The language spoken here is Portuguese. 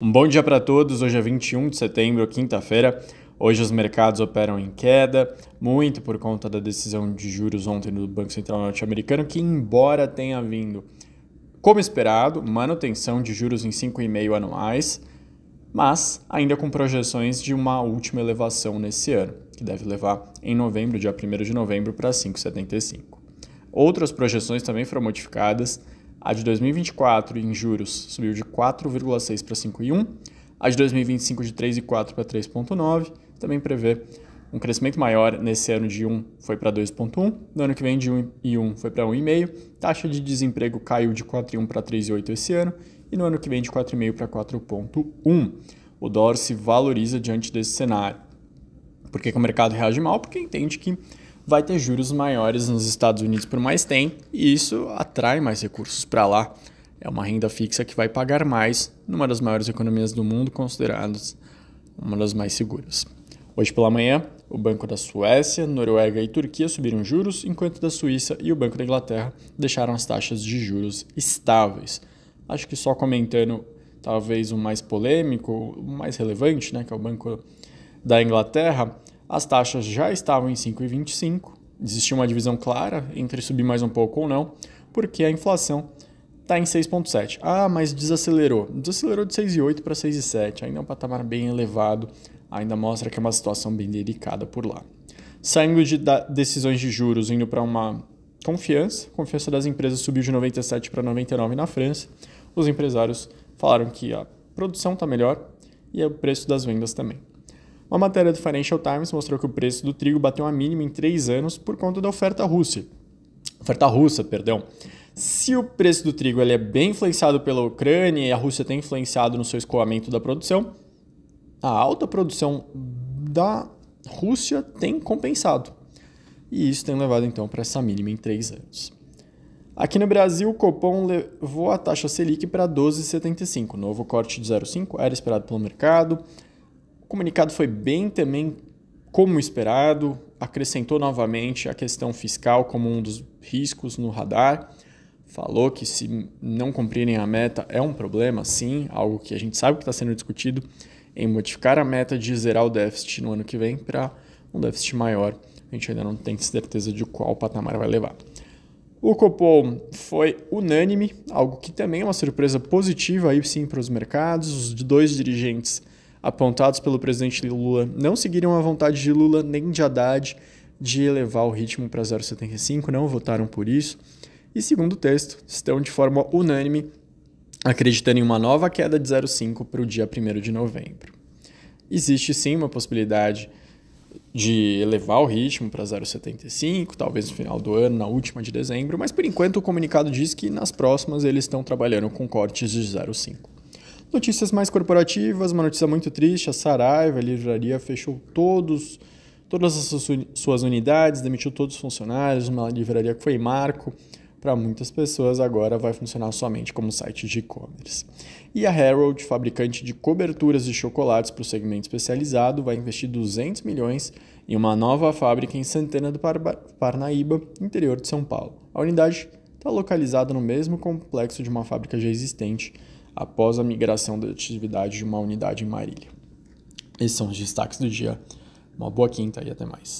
Um bom dia para todos. Hoje é 21 de setembro, quinta-feira. Hoje os mercados operam em queda, muito por conta da decisão de juros ontem do Banco Central norte-americano, que embora tenha vindo como esperado, manutenção de juros em 5,5 anuais, mas ainda com projeções de uma última elevação nesse ano, que deve levar em novembro, dia 1 de novembro, para 5,75. Outras projeções também foram modificadas a de 2024 em juros subiu de 4,6 para 5,1. A de 2025 de 3,4 para 3,9. Também prevê um crescimento maior nesse ano de 1 foi para 2,1. No ano que vem de 1,1 foi para 1,5. Taxa de desemprego caiu de 4,1 para 3,8 esse ano. E no ano que vem de 4,5 para 4,1. O dólar se valoriza diante desse cenário. Por que, que o mercado reage mal? Porque entende que vai ter juros maiores nos Estados Unidos por mais tempo e isso atrai mais recursos para lá. É uma renda fixa que vai pagar mais numa das maiores economias do mundo, consideradas uma das mais seguras. Hoje pela manhã, o Banco da Suécia, Noruega e Turquia subiram juros, enquanto da Suíça e o Banco da Inglaterra deixaram as taxas de juros estáveis. Acho que só comentando talvez o mais polêmico, o mais relevante, né, que é o Banco da Inglaterra, as taxas já estavam em 5,25. Existia uma divisão clara entre subir mais um pouco ou não, porque a inflação está em 6,7. Ah, mas desacelerou. Desacelerou de 6,8 para 6,7. Ainda é um patamar bem elevado, ainda mostra que é uma situação bem delicada por lá. Saindo de decisões de juros, indo para uma confiança, confiança das empresas subiu de 97 para 99 na França. Os empresários falaram que a produção está melhor e o preço das vendas também. Uma matéria do Financial Times mostrou que o preço do trigo bateu a mínima em três anos por conta da oferta russa. Oferta russa, perdão. Se o preço do trigo ele é bem influenciado pela Ucrânia e a Rússia tem influenciado no seu escoamento da produção, a alta produção da Rússia tem compensado. E isso tem levado então para essa mínima em três anos. Aqui no Brasil, o Copom levou a taxa Selic para 12,75. Novo corte de 0,5 era esperado pelo mercado. Comunicado foi bem também como esperado, acrescentou novamente a questão fiscal como um dos riscos no radar. Falou que se não cumprirem a meta é um problema, sim, algo que a gente sabe que está sendo discutido em modificar a meta de zerar o déficit no ano que vem para um déficit maior. A gente ainda não tem certeza de qual patamar vai levar. O Copom foi unânime, algo que também é uma surpresa positiva aí sim para os mercados. Os dois dirigentes apontados pelo presidente Lula não seguiram a vontade de Lula nem de Haddad de elevar o ritmo para 0,75, não votaram por isso. E segundo o texto, estão de forma unânime acreditando em uma nova queda de 0,5 para o dia 1 de novembro. Existe sim uma possibilidade de elevar o ritmo para 0,75, talvez no final do ano, na última de dezembro, mas por enquanto o comunicado diz que nas próximas eles estão trabalhando com cortes de 0,5. Notícias mais corporativas, uma notícia muito triste, a Saraiva, a livraria, fechou todos, todas as suas unidades, demitiu todos os funcionários, uma livraria que foi marco para muitas pessoas, agora vai funcionar somente como site de e-commerce. E a Harold, fabricante de coberturas de chocolates para o segmento especializado, vai investir 200 milhões em uma nova fábrica em Santana do Parnaíba, interior de São Paulo. A unidade está localizada no mesmo complexo de uma fábrica já existente, após a migração da atividade de uma unidade em Marília. Esses são os destaques do dia. Uma boa quinta e até mais.